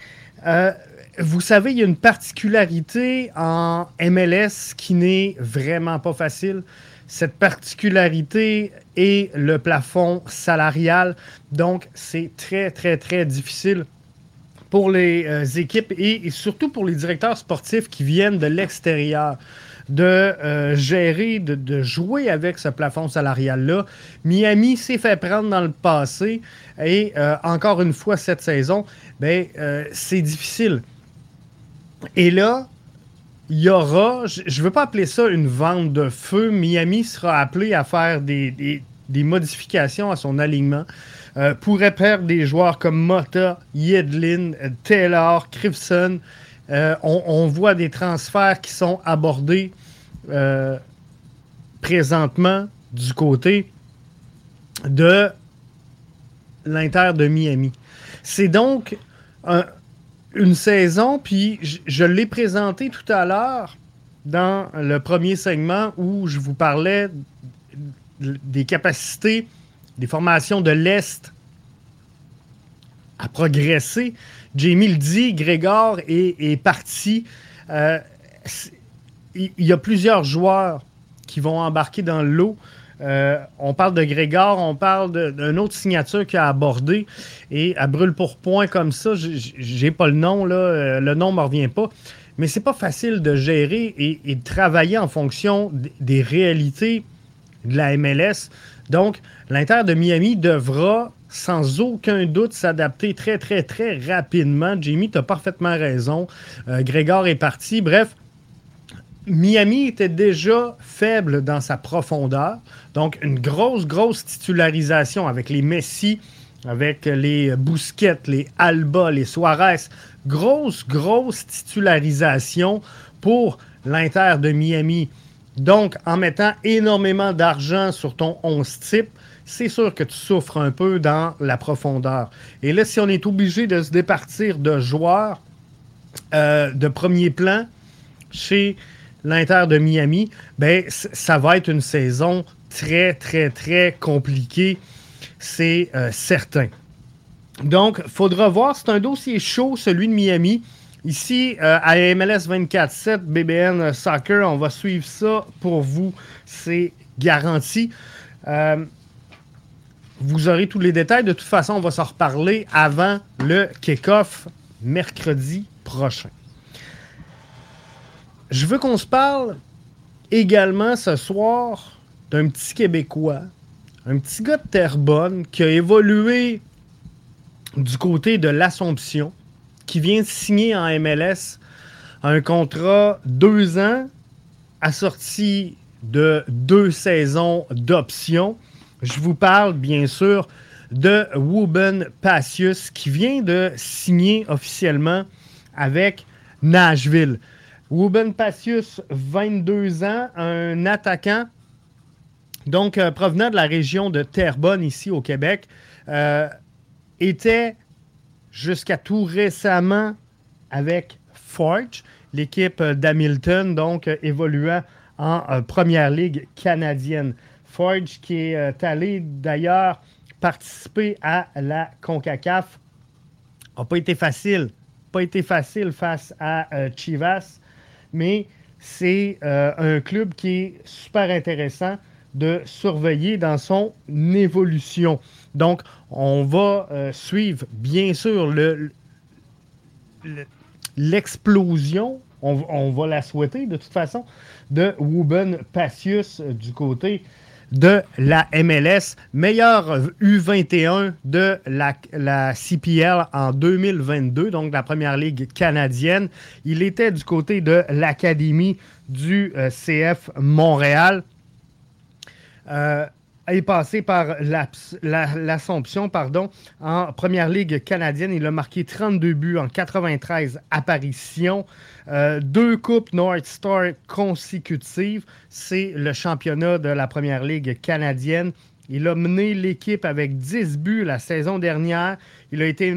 euh, vous savez, il y a une particularité en MLS qui n'est vraiment pas facile. Cette particularité est le plafond salarial. Donc, c'est très, très, très difficile pour les euh, équipes et, surtout pour les directeurs sportifs qui viennent de l'extérieur de euh, gérer, de, jouer avec ce plafond salarial-là. Miami s'est fait prendre dans le passé et euh, encore une fois cette saison, ben, c'est difficile. Et là, il y aura, je ne veux pas appeler ça une vente de feu, Miami sera appelé à faire des- des modifications à son alignement. Euh, pourrait perdre des joueurs comme Mota, Yedlin, Taylor, Cribson. Euh, on, voit des transferts qui sont abordés euh, présentement du côté de l'Inter de Miami. C'est donc un- une saison, puis je l'ai présenté tout à l'heure dans le premier segment où je vous parlais des capacités des formations de l'Est à progresser. Jamie le dit, Grégor est, parti. Euh, il y a plusieurs joueurs qui vont embarquer dans le lot. Euh, on parle de Grégor, on parle d'une autre signature qui a abordé. Et à brûle pour point comme ça, j'ai pas le nom, là, euh, le nom ne me revient pas. Mais c'est pas facile de gérer et, de travailler en fonction des réalités de la MLS. Donc, l'Inter de Miami devra sans aucun doute s'adapter très, très, très rapidement. Jamie, tu as parfaitement raison. Euh, Grégor est parti. Bref, Miami était déjà faible dans sa profondeur. Donc, une grosse, grosse titularisation avec les Messi, avec les Busquets, les Alba, les Suarez. Grosse, grosse titularisation pour l'Inter de Miami. Donc, en mettant énormément d'argent sur ton 11 type, c'est sûr que tu souffres un peu dans la profondeur. Et là, si on est obligé de se départir de joueurs euh, de premier plan chez l'Inter de Miami, ben, ça va être une saison très, très, très compliquée. C'est euh, certain. Donc, il faudra voir. C'est un dossier chaud, celui de Miami. Ici, euh, à MLS 24-7, BBN Soccer, on va suivre ça pour vous. C'est garanti. Euh, vous aurez tous les détails. De toute façon, on va s'en reparler avant le kick-off mercredi prochain. Je veux qu'on se parle également ce soir d'un petit Québécois, un petit gars de Terrebonne qui a évolué du côté de l'Assomption, qui vient de signer en MLS un contrat deux ans assorti de deux saisons d'options. Je vous parle bien sûr de Wuben Passius qui vient de signer officiellement avec Nashville. Wuben Passius, 22 ans, un attaquant, donc euh, provenant de la région de Terrebonne, ici au Québec, euh, était jusqu'à tout récemment avec Forge, l'équipe d'Hamilton, donc euh, évoluant en première ligue canadienne. Forge qui est allé d'ailleurs participer à la CONCACAF n'a pas été facile. Pas été facile face à Chivas mais c'est euh, un club qui est super intéressant de surveiller dans son évolution. Donc, on va euh, suivre, bien sûr, l'explosion, on, va la souhaiter de toute façon, de Wuben Passius euh, du côté de la MLS, meilleur U21 de la, CPL en 2022, donc la première ligue canadienne. Il était du côté de l'académie du euh, CF Montréal. Est passé par l'Assomption pardon, en première ligue canadienne. Il a marqué 32 buts en 93 apparitions. Euh, deux coupes North Star consécutives. C'est le championnat de la première ligue canadienne. Il a mené l'équipe avec 10 buts la saison dernière. Il a été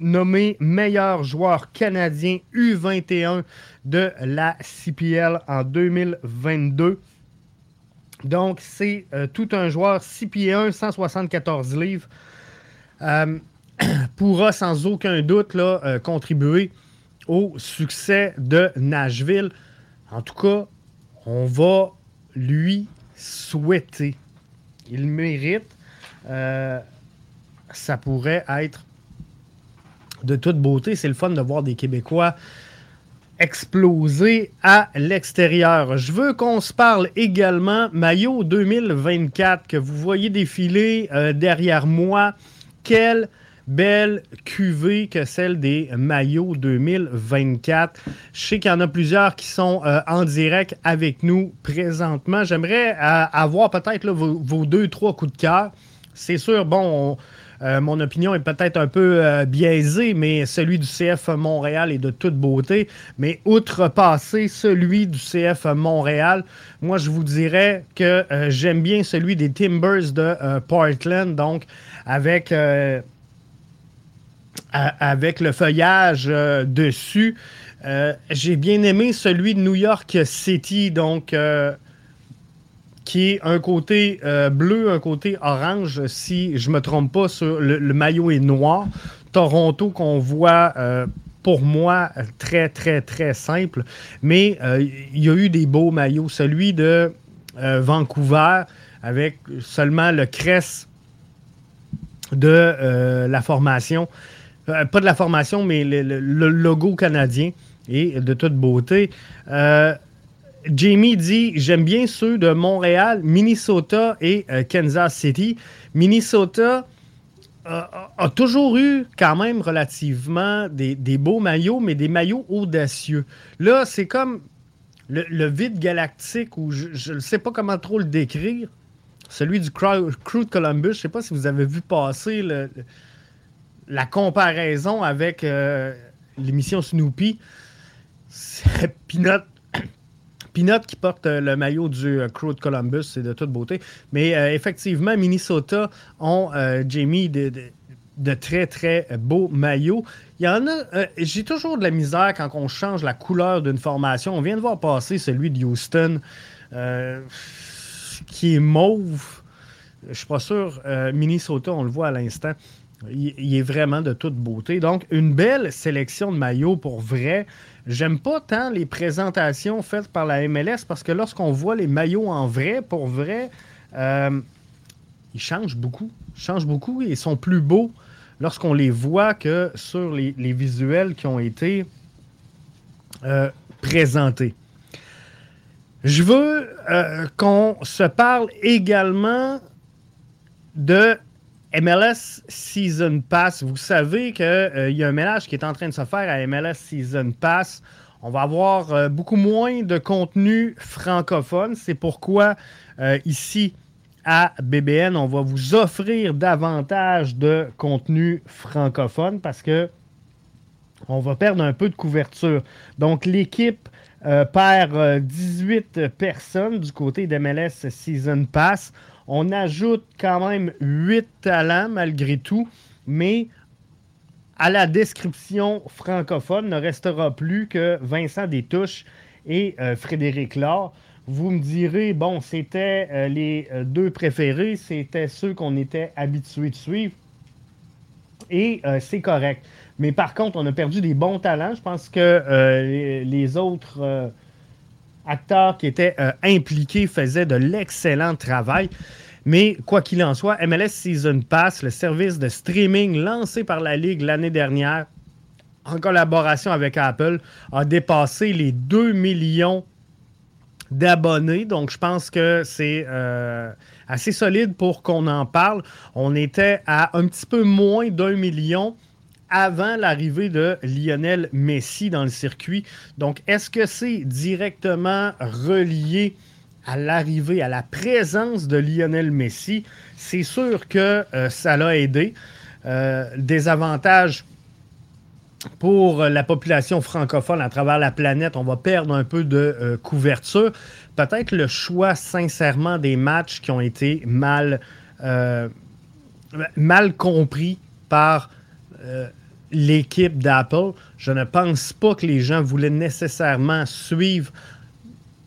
nommé meilleur joueur canadien U21 de la CPL en 2022. Donc, c'est euh, tout un joueur 6 pieds 1, 174 livres. Euh, [CLEARS THROAT] pourra sans aucun doute là, contribuer au succès de Nashville. En tout cas, on va lui souhaiter. Il mérite. Euh, ça pourrait être de toute beauté. C'est le fun de voir des Québécois exploser à l'extérieur. Je veux qu'on se parle également maillot 2024 que vous voyez défiler euh, derrière moi. Quel belle cuvée que celle des maillots 2024. Je sais qu'il y en a plusieurs qui sont euh, en direct avec nous présentement. J'aimerais euh, avoir peut-être vos, deux, trois coups de cœur. C'est sûr, bon, euh, mon opinion est peut-être un peu biaisée, mais celui du CF Montréal est de toute beauté. Mais outrepasser celui du CF Montréal, moi, je vous dirais que j'aime bien celui des Timbers de Portland, donc avec le feuillage euh, dessus. Euh, j'ai bien aimé celui de New York City, donc euh, qui est un côté bleu, un côté orange, si je ne me trompe pas, sur le, maillot est noir. Toronto qu'on voit pour moi très, très, très simple. Mais il y a eu des beaux maillots. Celui de Vancouver avec seulement le crest de la formation. Euh, pas de la formation, mais le, logo canadien et de toute beauté. Euh, Jamie dit J'aime bien ceux de Montréal, Minnesota et euh, Kansas City. Minnesota a toujours eu quand même relativement des, beaux maillots, mais des maillots audacieux. Là, c'est comme le, vide galactique où je ne sais pas comment trop le décrire. Celui du Crew de Columbus. Je ne sais pas si vous avez vu passer la comparaison avec euh, l'émission Snoopy, [LAUGHS] c'est Peanut. Peanut qui porte euh, le maillot du euh, Crew de Columbus, c'est de toute beauté. Mais effectivement, Minnesota ont, Jamie, de, très, très beaux maillots. Il y en a. J'ai toujours de la misère quand on change la couleur d'une formation. On vient de voir passer celui de Houston, qui est mauve. Je suis pas sûr. Minnesota, on le voit à l'instant. Il, est vraiment de toute beauté. Donc, une belle sélection de maillots pour vrai. J'aime pas tant les présentations faites par la MLS parce que lorsqu'on voit les maillots en vrai, pour vrai, euh, ils changent beaucoup. Ils changent beaucoup et sont plus beaux lorsqu'on les voit que sur les, les visuels qui ont été euh, présentés. Je veux euh, qu'on se parle également de MLS Season Pass. Vous savez qu'il euh, y a un ménage qui est en train de se faire à MLS Season Pass. On va avoir euh, beaucoup moins de contenu francophone. C'est pourquoi euh, ici à BBN, on va vous offrir davantage de contenu francophone parce que on va perdre un peu de couverture. Donc l'équipe perd 18 personnes du côté d'MLS Season Pass. On ajoute quand même 8 talents malgré tout, mais à la description francophone ne restera plus que Vincent Détouche et euh, Frédéric Laure. Vous me direz, bon, c'était euh, les euh, deux préférés, c'était ceux qu'on était habitués de suivre. Et c'est correct. Mais par contre, on a perdu des bons talents. Je pense que les, autres acteurs qui étaient impliqués faisaient de l'excellent travail. Mais quoi qu'il en soit, MLS Season Pass, le service de streaming lancé par la Ligue l'année dernière, en collaboration avec Apple, a dépassé les 2 millions d'abonnés. Donc, je pense que c'est euh, assez solide pour qu'on en parle. On était à un petit peu moins d'un million avant l'arrivée de Lionel Messi dans le circuit. Donc, est-ce que c'est directement relié à l'arrivée, à la présence de Lionel Messi, c'est sûr que euh, ça l'a aidé. Euh, des avantages pour la population francophone à travers la planète, on va perdre un peu de euh, couverture. Peut-être le choix, sincèrement, des matchs qui ont été mal, mal compris par l'équipe d'Apple. Je ne pense pas que les gens voulaient nécessairement suivre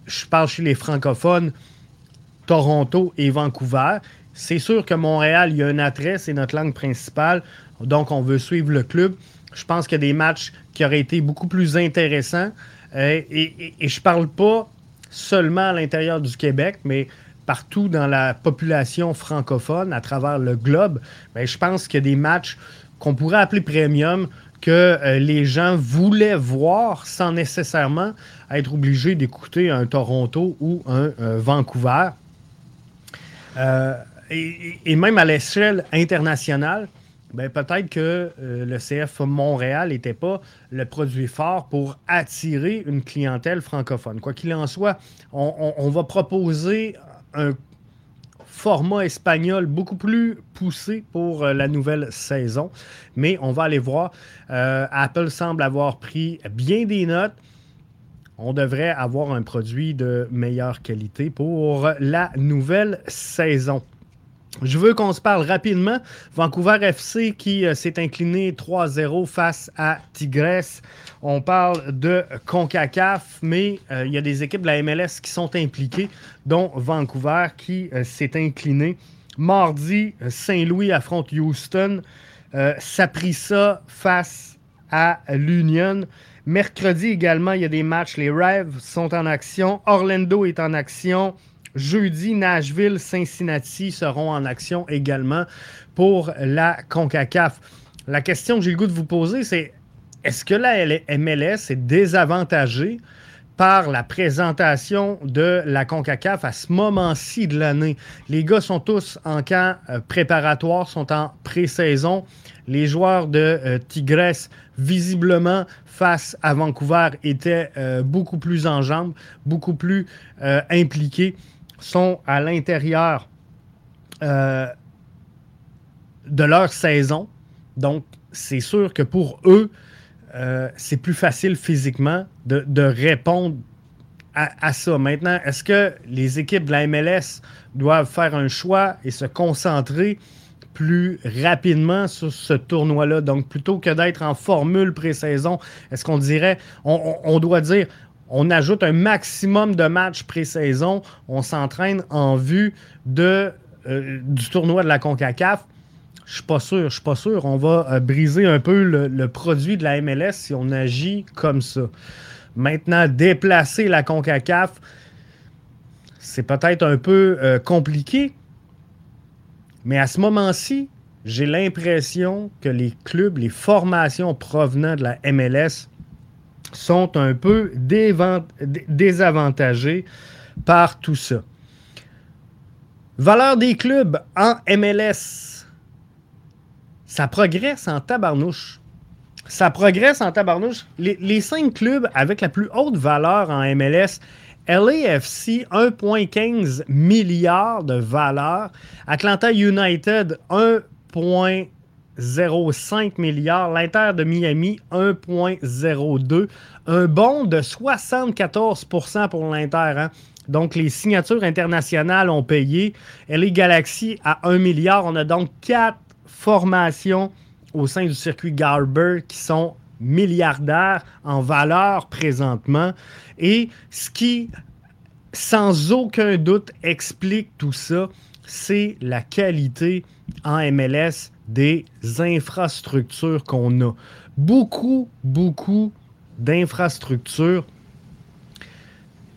je parle chez les francophones, Toronto et Vancouver. C'est sûr que Montréal, il y a un attrait, c'est notre langue principale, donc on veut suivre le club. Je pense qu'il y a des matchs qui auraient été beaucoup plus intéressants. Euh, et, je parle pas seulement à l'intérieur du Québec, mais partout dans la population francophone, à travers le globe. Mais je pense qu'il y a des matchs qu'on pourrait appeler premium, que euh, les gens voulaient voir sans nécessairement être obligés d'écouter un Toronto ou un euh, Vancouver. Euh, et, même à l'échelle internationale, ben, peut-être que le CF Montréal n'était pas le produit fort pour attirer une clientèle francophone. Quoi qu'il en soit, on va proposer un format espagnol beaucoup plus poussé pour euh, la nouvelle saison. Mais on va aller voir. Euh, Apple semble avoir pris bien des notes. On devrait avoir un produit de meilleure qualité pour la nouvelle saison. Je veux qu'on se parle rapidement. Vancouver FC qui euh, s'est incliné 3-0 face à Tigres. On parle de CONCACAF, mais euh, il y a des équipes de la MLS qui sont impliquées, dont Vancouver qui euh, s'est incliné. Mardi, Saint-Louis affronte Houston. Saprissa face à l'Union. Mercredi également, il y a des matchs. Les Rêves sont en action. Orlando est en action. Jeudi, Nashville, Cincinnati seront en action également pour la CONCACAF. La question que j'ai le goût de vous poser, c'est est-ce que la MLS est désavantagée par la présentation de la CONCACAF à ce moment-ci de l'année? Les gars sont tous en camp euh, préparatoire, sont en pré-saison. Les joueurs de euh, Tigres, visiblement, face à Vancouver, étaient euh, beaucoup plus en jambes, beaucoup plus impliqués sont à l'intérieur euh, de leur saison. Donc, c'est sûr que pour eux, euh, c'est plus facile physiquement de, répondre à, ça. Maintenant, est-ce que les équipes de la MLS doivent faire un choix et se concentrer plus rapidement sur ce tournoi-là? Donc, plutôt que d'être en formule pré-saison, est-ce qu'on dirait, on, doit dire, on ajoute un maximum de matchs pré-saison. On s'entraîne en vue euh, du tournoi de la CONCACAF. Je suis pas sûr, je suis pas sûr. On va euh, briser un peu le, produit de la MLS si on agit comme ça. Maintenant, déplacer la CONCACAF, c'est peut-être un peu euh, compliqué. Mais à ce moment-ci, j'ai l'impression que les clubs, les formations provenant de la MLS sont un peu désavantagés par tout ça. Valeur des clubs en MLS, ça progresse en tabarnouche. Ça progresse en tabarnouche. Les, cinq clubs avec la plus haute valeur en MLS, LAFC, 1,15 milliard de valeur. Atlanta United, 1,05 milliard. L'Inter de Miami, 1,02. Un bond de 74% pour l'Inter. Hein. Donc, les signatures internationales ont payé. LA Galaxy à 1 milliard. On a donc quatre formations au sein du circuit Garber qui sont milliardaires en valeur présentement. Et ce qui, sans aucun doute, explique tout ça, c'est la qualité en MLS des infrastructures qu'on a. Beaucoup, beaucoup d'infrastructures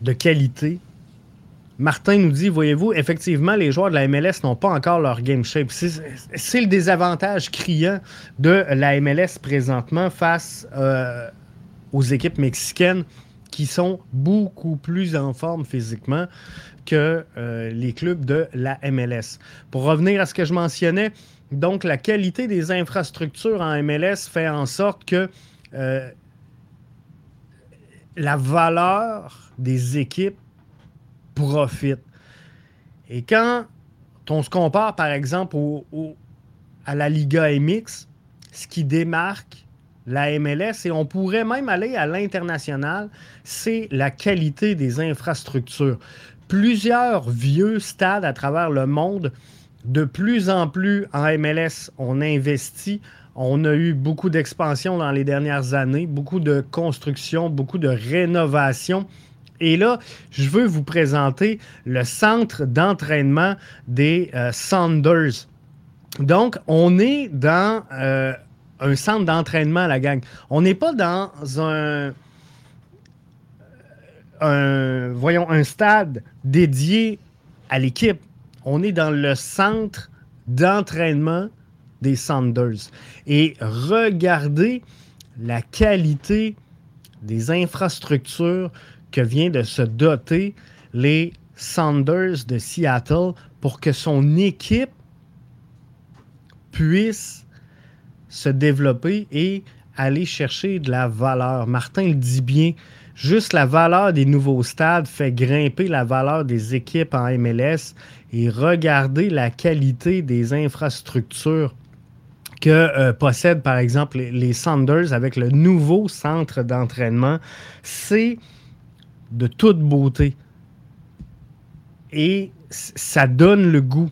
de qualité. Martin nous dit, voyez-vous, effectivement, les joueurs de la MLS n'ont pas encore leur game shape. C'est le désavantage criant de la MLS présentement face euh, aux équipes mexicaines qui sont beaucoup plus en forme physiquement que euh, les clubs de la MLS. Pour revenir à ce que je mentionnais, donc la qualité des infrastructures en MLS fait en sorte que euh, la valeur des équipes profite. Et quand on se compare, par exemple, à la Liga MX, ce qui démarque la MLS, et on pourrait même aller à l'international, c'est la qualité des infrastructures. Plusieurs vieux stades à travers le monde, de plus en plus en MLS, on investit. On a eu beaucoup d'expansion dans les dernières années, beaucoup de construction, beaucoup de rénovation. Et là, je veux vous présenter le centre d'entraînement des euh, Saunders. Donc, on est dans euh, un centre d'entraînement, la gang. On n'est pas dans un, voyons, un stade dédié à l'équipe. On est dans le centre d'entraînement des Sanders. Et regardez la qualité des infrastructures que vient de se doter les Sanders de Seattle pour que son équipe puisse se développer et aller chercher de la valeur. Martin le dit bien, juste la valeur des nouveaux stades fait grimper la valeur des équipes en MLS et regardez la qualité des infrastructures que euh, possèdent par exemple les, Sanders avec le nouveau centre d'entraînement. C'est de toute beauté. Et ça donne le goût.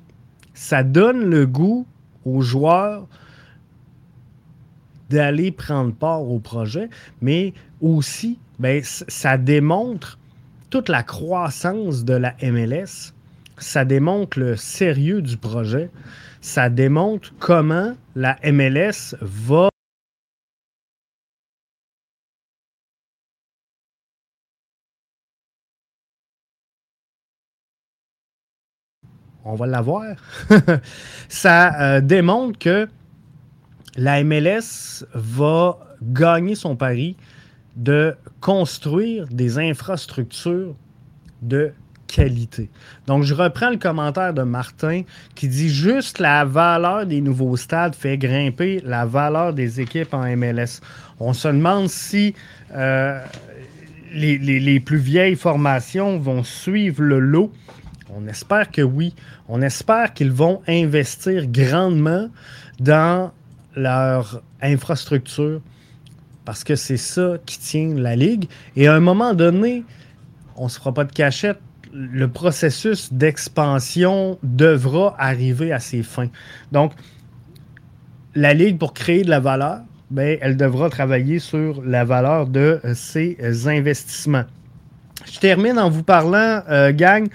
Ça donne le goût aux joueurs d'aller prendre part au projet, mais aussi, ben, ça démontre toute la croissance de la MLS. Ça démontre le sérieux du projet. Ça démontre comment la MLS va on va l'avoir. [LAUGHS] ça euh, démontre que la MLS va gagner son pari de construire des infrastructures de Donc, je reprends le commentaire de Martin qui dit juste la valeur des nouveaux stades fait grimper la valeur des équipes en MLS. On se demande si euh, les, plus vieilles formations vont suivre le lot. On espère que oui. On espère qu'ils vont investir grandement dans leur infrastructure parce que c'est ça qui tient la ligue. Et à un moment donné, on ne se fera pas de cachette, le processus d'expansion devra arriver à ses fins. Donc, la ligue, pour créer de la valeur, ben, elle devra travailler sur la valeur de ses investissements. Je termine en vous parlant, euh, gang,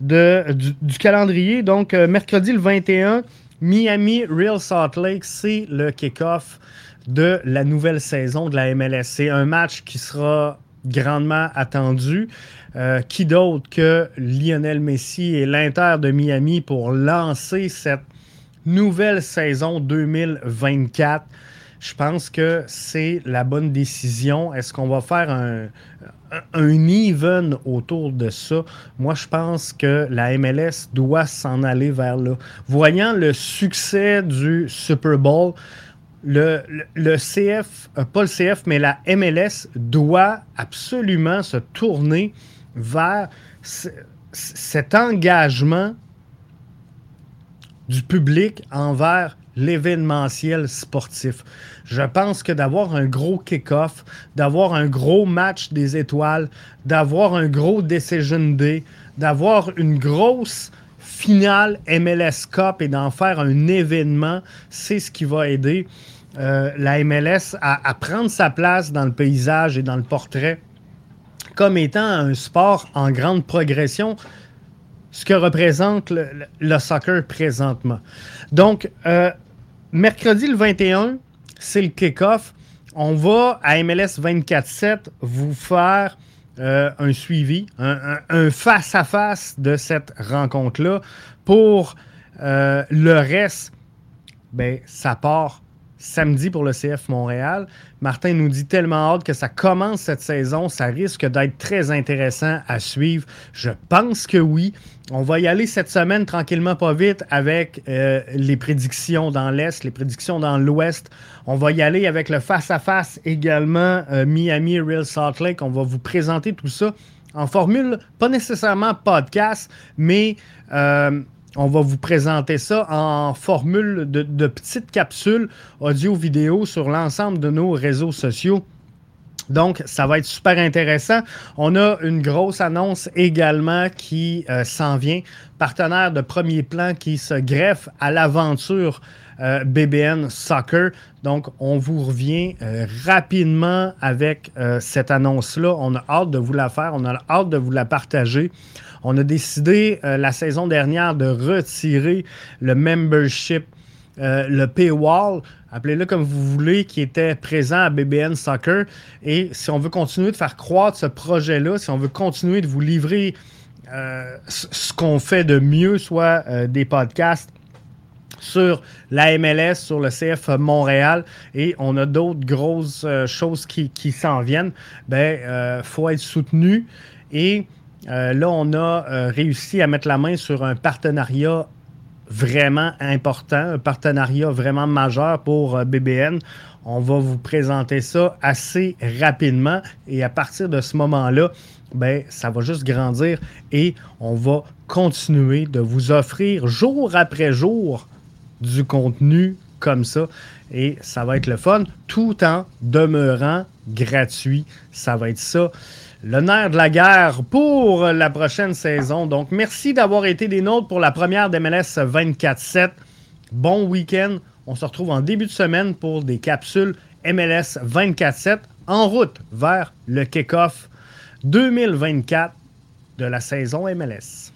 de, du, calendrier. Donc, euh, mercredi le 21, Miami Real Salt Lake, c'est le kick-off de la nouvelle saison de la MLS. C'est un match qui sera grandement attendu. Euh, qui d'autre que Lionel Messi et l'Inter de Miami pour lancer cette nouvelle saison 2024. Je pense que c'est la bonne décision. Est-ce qu'on va faire un, un even autour de ça? Moi, je pense que la MLS doit s'en aller vers là. Voyant le succès du Super Bowl, le, le, CF, euh, pas le CF, mais la MLS doit absolument se tourner vers cet engagement du public envers l'événementiel sportif. Je pense que d'avoir un gros kick-off, d'avoir un gros match des étoiles, d'avoir un gros Decision Day, d'avoir une grosse finale MLS Cup et d'en faire un événement, c'est ce qui va aider euh, la MLS à, prendre sa place dans le paysage et dans le portrait comme étant un sport en grande progression, ce que représente le, soccer présentement. Donc, euh, mercredi le 21, c'est le kick-off. On va à MLS 24-7 vous faire euh, un suivi, un face-à-face de cette rencontre-là. Pour le reste, ben, ça part samedi pour le CF Montréal. Martin nous dit tellement hâte que ça commence cette saison. Ça risque d'être très intéressant à suivre. Je pense que oui. On va y aller cette semaine tranquillement, pas vite, avec euh, les prédictions dans l'Est, les prédictions dans l'Ouest. On va y aller avec le face-à-face également, euh, Miami, Real Salt Lake. On va vous présenter tout ça en formule, pas nécessairement podcast, mais euh, on va vous présenter ça en formule de, petites capsules audio-vidéo sur l'ensemble de nos réseaux sociaux. Donc, ça va être super intéressant. On a une grosse annonce également qui euh, s'en vient. Partenaire de premier plan qui se greffe à l'aventure euh, BBN Soccer. Donc, on vous revient euh, rapidement avec cette annonce-là. On a hâte de vous la faire. On a hâte de vous la partager. On a décidé euh, la saison dernière de retirer le membership, euh, le paywall, appelez-le comme vous voulez, qui était présent à BBN Soccer. Et si on veut continuer de faire croître ce projet-là, si on veut continuer de vous livrer euh, ce qu'on fait de mieux, soit des podcasts, sur la MLS, sur le CF Montréal, et on a d'autres grosses choses qui, qui s'en viennent, ben, faut être soutenu. Et euh, là, on a euh, réussi à mettre la main sur un partenariat vraiment important, un partenariat vraiment majeur pour euh, BBN. On va vous présenter ça assez rapidement et à partir de ce moment-là, ben, ça va juste grandir et on va continuer de vous offrir jour après jour du contenu comme ça et ça va être le fun tout en demeurant gratuit. Ça va être ça le nerf de la guerre pour la prochaine saison. Donc, merci d'avoir été des nôtres pour la première d'MLS 24-7. Bon week-end. On se retrouve en début de semaine pour des capsules MLS 24-7 en route vers le kick-off 2024 de la saison MLS.